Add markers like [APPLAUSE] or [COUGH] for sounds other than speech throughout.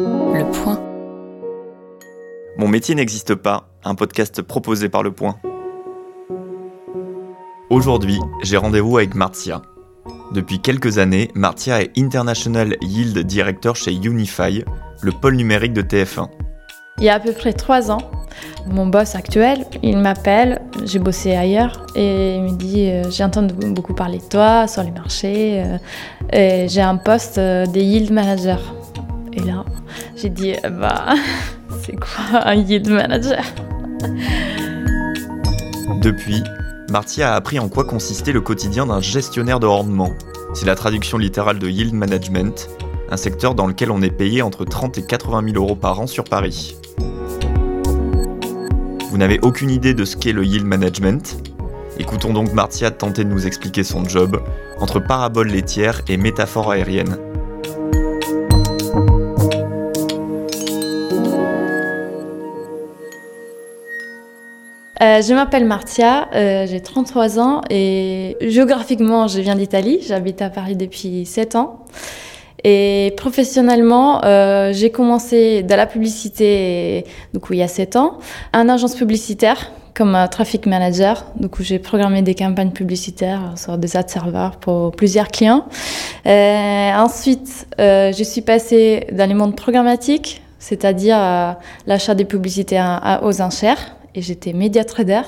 Le Point. Mon métier n'existe pas, un podcast proposé par Le Point. Aujourd'hui, j'ai rendez-vous avec Martia. Depuis quelques années, Martia est International Yield Director chez Unify, le pôle numérique de TF1. Il y a à peu près trois ans, mon boss actuel, il m'appelle, j'ai bossé ailleurs, et il me dit euh, J'ai entendu beaucoup parler de toi sur les marchés, euh, et j'ai un poste euh, de yield manager. J'ai dit Bah, [LAUGHS] c'est quoi un yield manager? Depuis, Martia a appris en quoi consistait le quotidien d'un gestionnaire de rendement. C'est la traduction littérale de yield management, un secteur dans lequel on est payé entre 30 et 80 000 euros par an sur Paris. Vous n'avez aucune idée de ce qu'est le yield management? Écoutons donc Martia tenter de nous expliquer son job entre paraboles laitières et métaphores aériennes. Euh, je m'appelle Martia, euh, j'ai 33 ans et géographiquement je viens d'Italie, j'habite à Paris depuis 7 ans. Et professionnellement, euh, j'ai commencé dans la publicité, du coup il y a 7 ans, en agence publicitaire comme traffic manager. Du coup j'ai programmé des campagnes publicitaires sur des ad serveurs pour plusieurs clients. Euh, ensuite, euh, je suis passée dans le monde programmatique, c'est-à-dire euh, l'achat des publicités à, à, aux enchères. Et j'étais média trader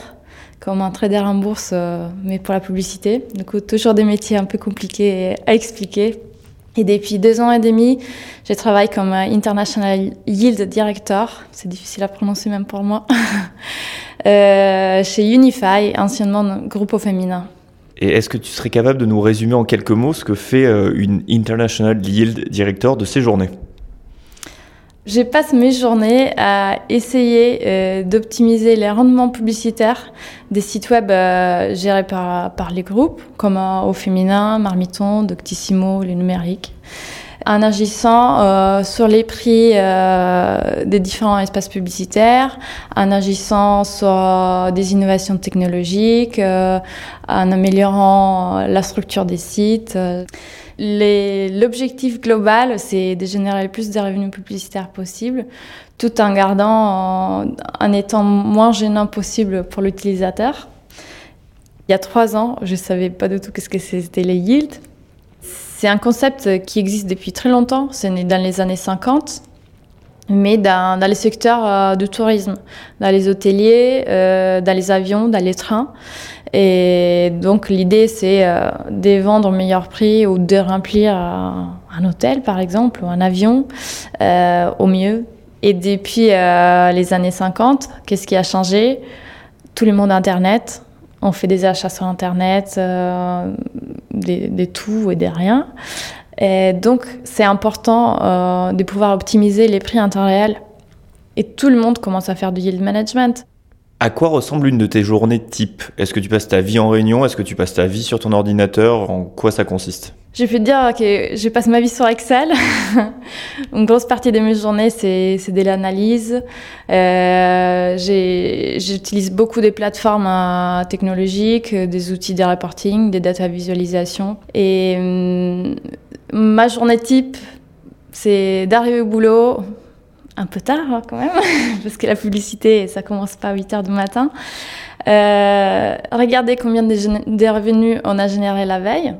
comme un trader en bourse, euh, mais pour la publicité. Du coup, toujours des métiers un peu compliqués à expliquer et depuis deux ans et demi, je travaille comme International Yield Director, c'est difficile à prononcer même pour moi, [LAUGHS] euh, chez Unify, anciennement groupe au féminin. Et est-ce que tu serais capable de nous résumer en quelques mots ce que fait euh, une International Yield Director de ces journées? Je passe mes journées à essayer euh, d'optimiser les rendements publicitaires des sites web euh, gérés par, les groupes, comme euh, Au Féminin, Marmiton, Doctissimo, les numériques, en agissant sur les prix des différents espaces publicitaires, en agissant sur des innovations technologiques, en améliorant la structure des sites. L'objectif global, c'est de générer le plus de revenus publicitaires possible, tout en gardant, en, étant moins gênant possible pour l'utilisateur. Il y a trois ans, je ne savais pas du tout ce que c'était les yields. C'est un concept qui existe depuis très longtemps, c'est né dans les années 50, mais dans, dans les secteurs euh, du tourisme, dans les hôteliers, euh, dans les avions, dans les trains. Et donc l'idée, c'est euh, de vendre au meilleur prix ou de remplir un hôtel, par exemple, ou un avion euh, au mieux. Et depuis euh, les années 50, qu'est-ce qui a changé? Tout le monde Internet. On fait des achats sur Internet, euh, des, des, tout et des rien. Et donc c'est important de pouvoir optimiser les prix en temps réel. Et tout le monde commence à faire du yield management. À quoi ressemble une de tes journées type? Est-ce que tu passes ta vie en réunion? Est-ce que tu passes ta vie sur ton ordinateur? En quoi ça consiste? Je peux te dire que je passe ma vie sur Excel. [LAUGHS] Une grosse partie de mes journées, c'est de l'analyse. Euh, J'utilise beaucoup des plateformes euh, technologiques, des outils de reporting, des data visualisation. Et euh, ma journée type, c'est d'arriver au boulot, un peu tard hein, quand même, [LAUGHS] parce que la publicité, ça commence pas à 8 heures du matin. Euh, regardez combien de, revenus on a généré la veille.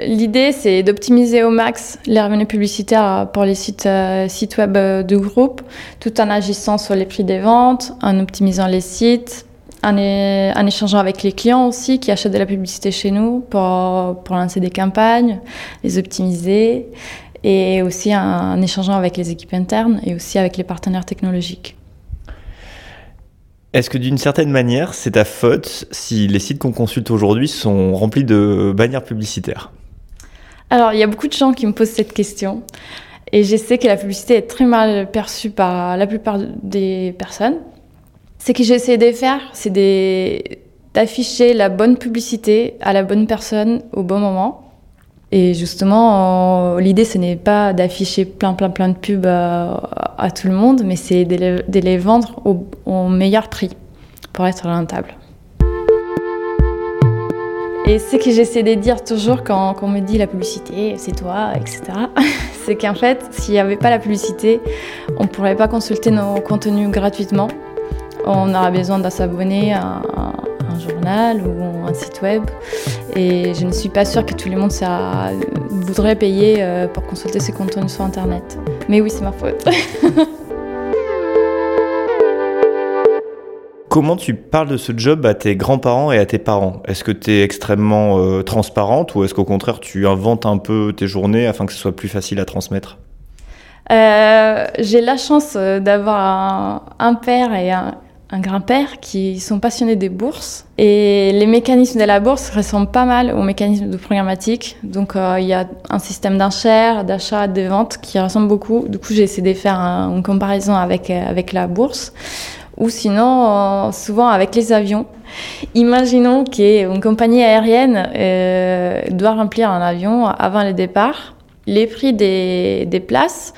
L'idée, c'est d'optimiser au max les revenus publicitaires pour les sites, euh, sites web du groupe, tout en agissant sur les prix des ventes, en optimisant les sites, en, en échangeant avec les clients aussi qui achètent de la publicité chez nous pour, pour lancer des campagnes, les optimiser et aussi en, échangeant avec les équipes internes et aussi avec les partenaires technologiques. Est-ce que d'une certaine manière, c'est ta faute si les sites qu'on consulte aujourd'hui sont remplis de bannières publicitaires? Alors, il y a beaucoup de gens qui me posent cette question. Et je sais que la publicité est très mal perçue par la plupart des personnes. Ce que j'essaie de faire, c'est d'afficher la bonne publicité à la bonne personne au bon moment et justement, euh, l'idée, ce n'est pas d'afficher plein, plein, plein de pubs à, à tout le monde, mais c'est de, les, vendre au, meilleur prix pour être rentable. Et ce que j'essaie de dire toujours quand, on me dit la publicité, c'est toi, etc., [LAUGHS] c'est qu'en fait, s'il n'y avait pas la publicité, on ne pourrait pas consulter nos contenus gratuitement. On aura besoin de s'abonner à un journal ou un site web. Et je ne suis pas sûre que tout le monde ça, voudrait payer euh, pour consulter ses contenus sur Internet. Mais oui, c'est ma faute. [LAUGHS] Comment tu parles de ce job à tes grands-parents et à tes parents? Est-ce que tu es extrêmement euh, transparente ou est-ce qu'au contraire tu inventes un peu tes journées afin que ce soit plus facile à transmettre? Euh, J'ai la chance d'avoir un, père et un, un grand-père qui sont passionnés des bourses. Et les mécanismes de la bourse ressemblent pas mal aux mécanismes de programmatique. Donc euh, il y a un système d'enchères, d'achat, de vente qui ressemble beaucoup. Du coup, j'ai essayé de faire une comparaison avec, euh, avec la bourse. Ou sinon, euh, souvent avec les avions. Imaginons qu'une compagnie aérienne doit remplir un avion avant le départ. Les prix des, des places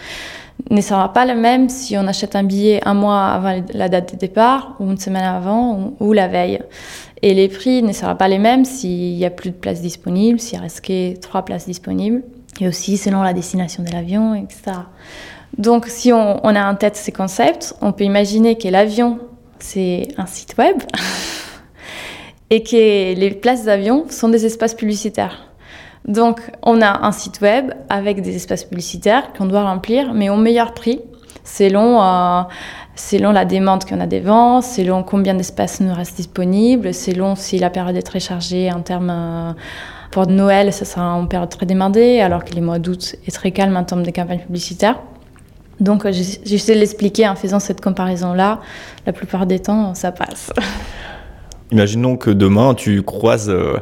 ne sera pas le même si on achète un billet un mois avant la date de départ ou une semaine avant ou, la veille. Et les prix ne seront pas les mêmes s'il y a plus de places disponibles, s'il reste que trois places disponibles, et aussi selon la destination de l'avion, etc. Donc si on, on, a en tête ces concepts, on peut imaginer que l'avion, c'est un site web [LAUGHS] et que les places d'avion sont des espaces publicitaires. Donc, on a un site web avec des espaces publicitaires qu'on doit remplir, mais au meilleur prix, selon, euh, selon la demande qu'on a des ventes, selon combien d'espaces nous reste disponible, selon si la période est très chargée en termes. Euh, pour Noël, ça sera une période très demandée, alors que les mois d'août est très calme en termes de campagnes publicitaires. Donc, j'essaie de l'expliquer en faisant cette comparaison-là. La plupart des temps, ça passe. Imaginons que demain, tu croises. Euh,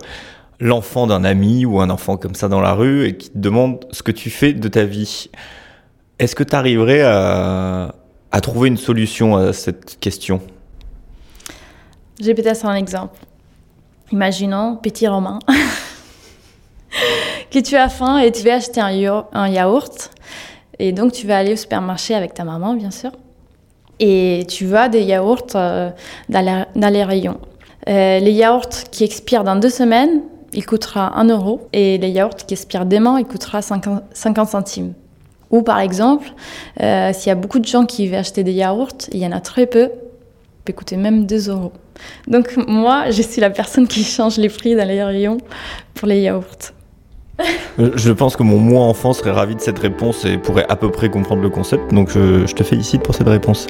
l'enfant d'un ami ou un enfant comme ça dans la rue et qui te demande ce que tu fais de ta vie. Est-ce que tu arriverais à, trouver une solution à cette question? J'ai peut-être un exemple. Imaginons, petit Romain, [LAUGHS] que tu as faim et tu veux acheter un, yaourt. Et donc tu vas aller au supermarché avec ta maman, bien sûr. Et tu vois des yaourts euh, dans, les rayons. Euh, les yaourts qui expirent dans deux semaines, il coûtera 1 euro et les yaourts qui expirent demain, il coûtera 50, centimes. Ou par exemple, euh, s'il y a beaucoup de gens qui veulent acheter des yaourts, il y en a très peu, peut coûter même 2 euros. Donc moi, je suis la personne qui change les prix dans les rayons pour les yaourts. Euh, je pense que mon moi enfant serait ravi de cette réponse et pourrait à peu près comprendre le concept, donc je te félicite pour cette réponse.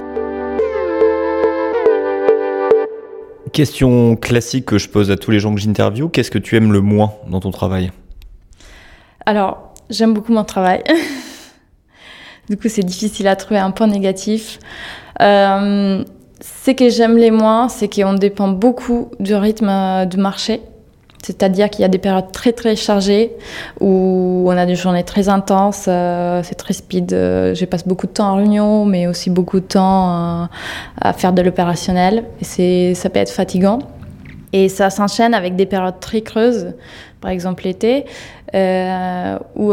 Question classique que je pose à tous les gens que j'interviewe, qu'est-ce que tu aimes le moins dans ton travail? Alors, j'aime beaucoup mon travail. [LAUGHS] du coup, c'est difficile à trouver un point négatif. Euh, ce que j'aime les moins, c'est qu'on dépend beaucoup du rythme euh, du marché. C'est-à-dire qu'il y a des périodes très très chargées où on a des journées très intenses, euh, c'est très speed. Euh, je passe beaucoup de temps en réunion, mais aussi beaucoup de temps euh, à faire de l'opérationnel. Et ça peut être fatigant. Et ça s'enchaîne avec des périodes très creuses, par exemple l'été, où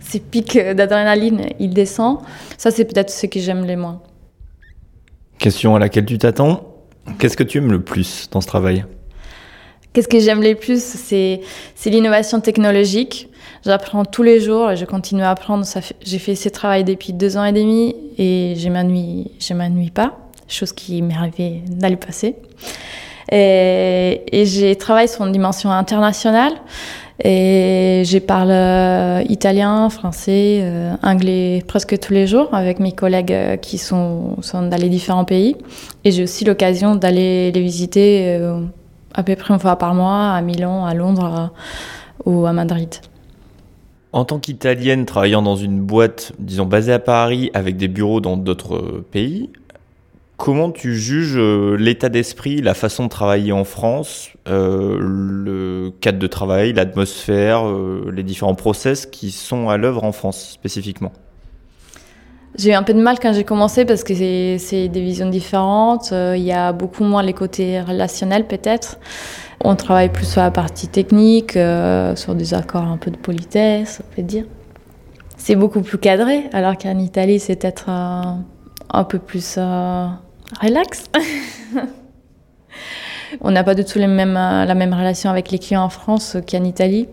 ces pics d'adrénaline, ils descendent. Ça, c'est peut-être ce que j'aime les moins. Question à laquelle tu t'attends. Qu'est-ce que tu aimes le plus dans ce travail? Qu'est-ce que j'aime le plus C'est l'innovation technologique. J'apprends tous les jours et je continue à apprendre. J'ai fait ce travail depuis deux ans et demi et je je m'ennuie pas, chose qui m'est arrivée dans le passé. Et, et j'ai travaillé sur une dimension internationale. Et je parle euh, italien, français, euh, anglais presque tous les jours avec mes collègues euh, qui sont, sont dans les différents pays. Et j'ai aussi l'occasion d'aller les visiter à peu près une fois par mois à Milan, à Londres ou à Madrid. En tant qu'Italienne travaillant dans une boîte, disons, basée à Paris avec des bureaux dans d'autres pays, comment tu juges euh, l'état d'esprit, la façon de travailler en France, euh, le cadre de travail, l'atmosphère, euh, les différents process qui sont à l'œuvre en France spécifiquement? J'ai eu un peu de mal quand j'ai commencé parce que c'est des visions différentes. Euh, il y a beaucoup moins les côtés relationnels peut-être. On travaille plus sur la partie technique, euh, sur des accords un peu de politesse, on peut dire. C'est beaucoup plus cadré, alors qu'en Italie, c'est peut-être un peu plus euh, relax. [LAUGHS] on n'a pas du tout la même relation avec les clients en France qu'en Italie.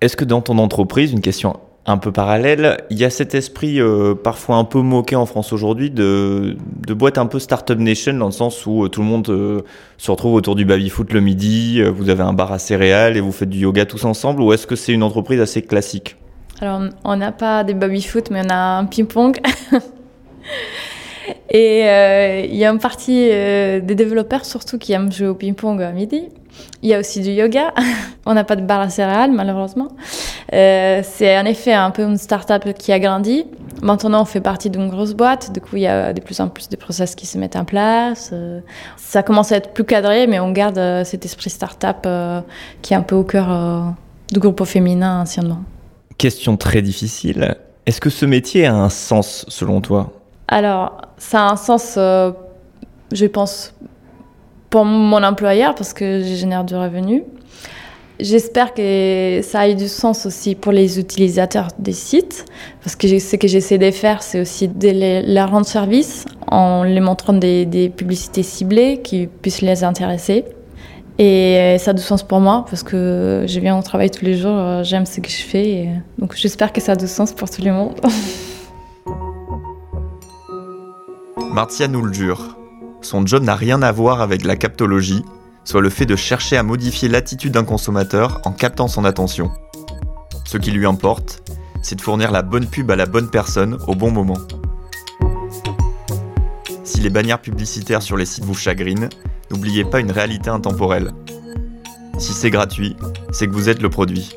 Est-ce que dans ton entreprise, une question un peu parallèle, il y a cet esprit euh, parfois un peu moqué en France aujourd'hui de, boîte un peu startup nation dans le sens où euh, tout le monde euh, se retrouve autour du baby-foot le midi, vous avez un bar à céréales et vous faites du yoga tous ensemble ou est-ce que c'est une entreprise assez classique? Alors on n'a pas des baby-foot mais on a un ping-pong. [LAUGHS] et il y a une partie des développeurs surtout qui aiment jouer au ping-pong à midi. Il y a aussi du yoga. [LAUGHS] on n'a pas de bar à céréales, malheureusement. Euh, c'est en effet un peu une start-up qui a grandi. Maintenant, on fait partie d'une grosse boîte. Du coup, il y a de plus en plus de process qui se mettent en place. Euh, ça commence à être plus cadré, mais on garde euh, cet esprit start-up qui est un peu au cœur du groupe féminin anciennement. Question très difficile. Est-ce que ce métier a un sens selon toi? Alors, ça a un sens, je pense, pour mon employeur parce que je génère du revenu. J'espère que ça ait du sens aussi pour les utilisateurs des sites, parce que ce que j'essaie de faire, c'est aussi de leur rendre service en les montrant des, publicités ciblées qui puissent les intéresser. Et ça a du sens pour moi, parce que je viens au travail tous les jours, j'aime ce que je fais, donc j'espère que ça a du sens pour tout le monde. [LAUGHS] Martia nous le jure, son job n'a rien à voir avec la captologie, soit le fait de chercher à modifier l'attitude d'un consommateur en captant son attention. Ce qui lui importe, c'est de fournir la bonne pub à la bonne personne au bon moment. Si les bannières publicitaires sur les sites vous chagrinent, n'oubliez pas une réalité intemporelle. Si c'est gratuit, c'est que vous êtes le produit.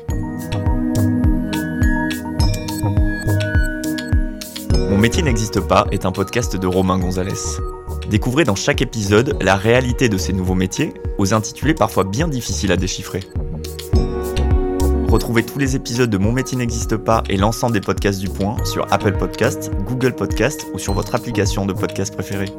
Mon métier n'existe pas est un podcast de Romain Gonzalez. Découvrez dans chaque épisode la réalité de ces nouveaux métiers, aux intitulés parfois bien difficiles à déchiffrer. Retrouvez tous les épisodes de Mon métier n'existe pas et l'ensemble des podcasts du Point sur Apple Podcasts, Google Podcasts ou sur votre application de podcast préférée.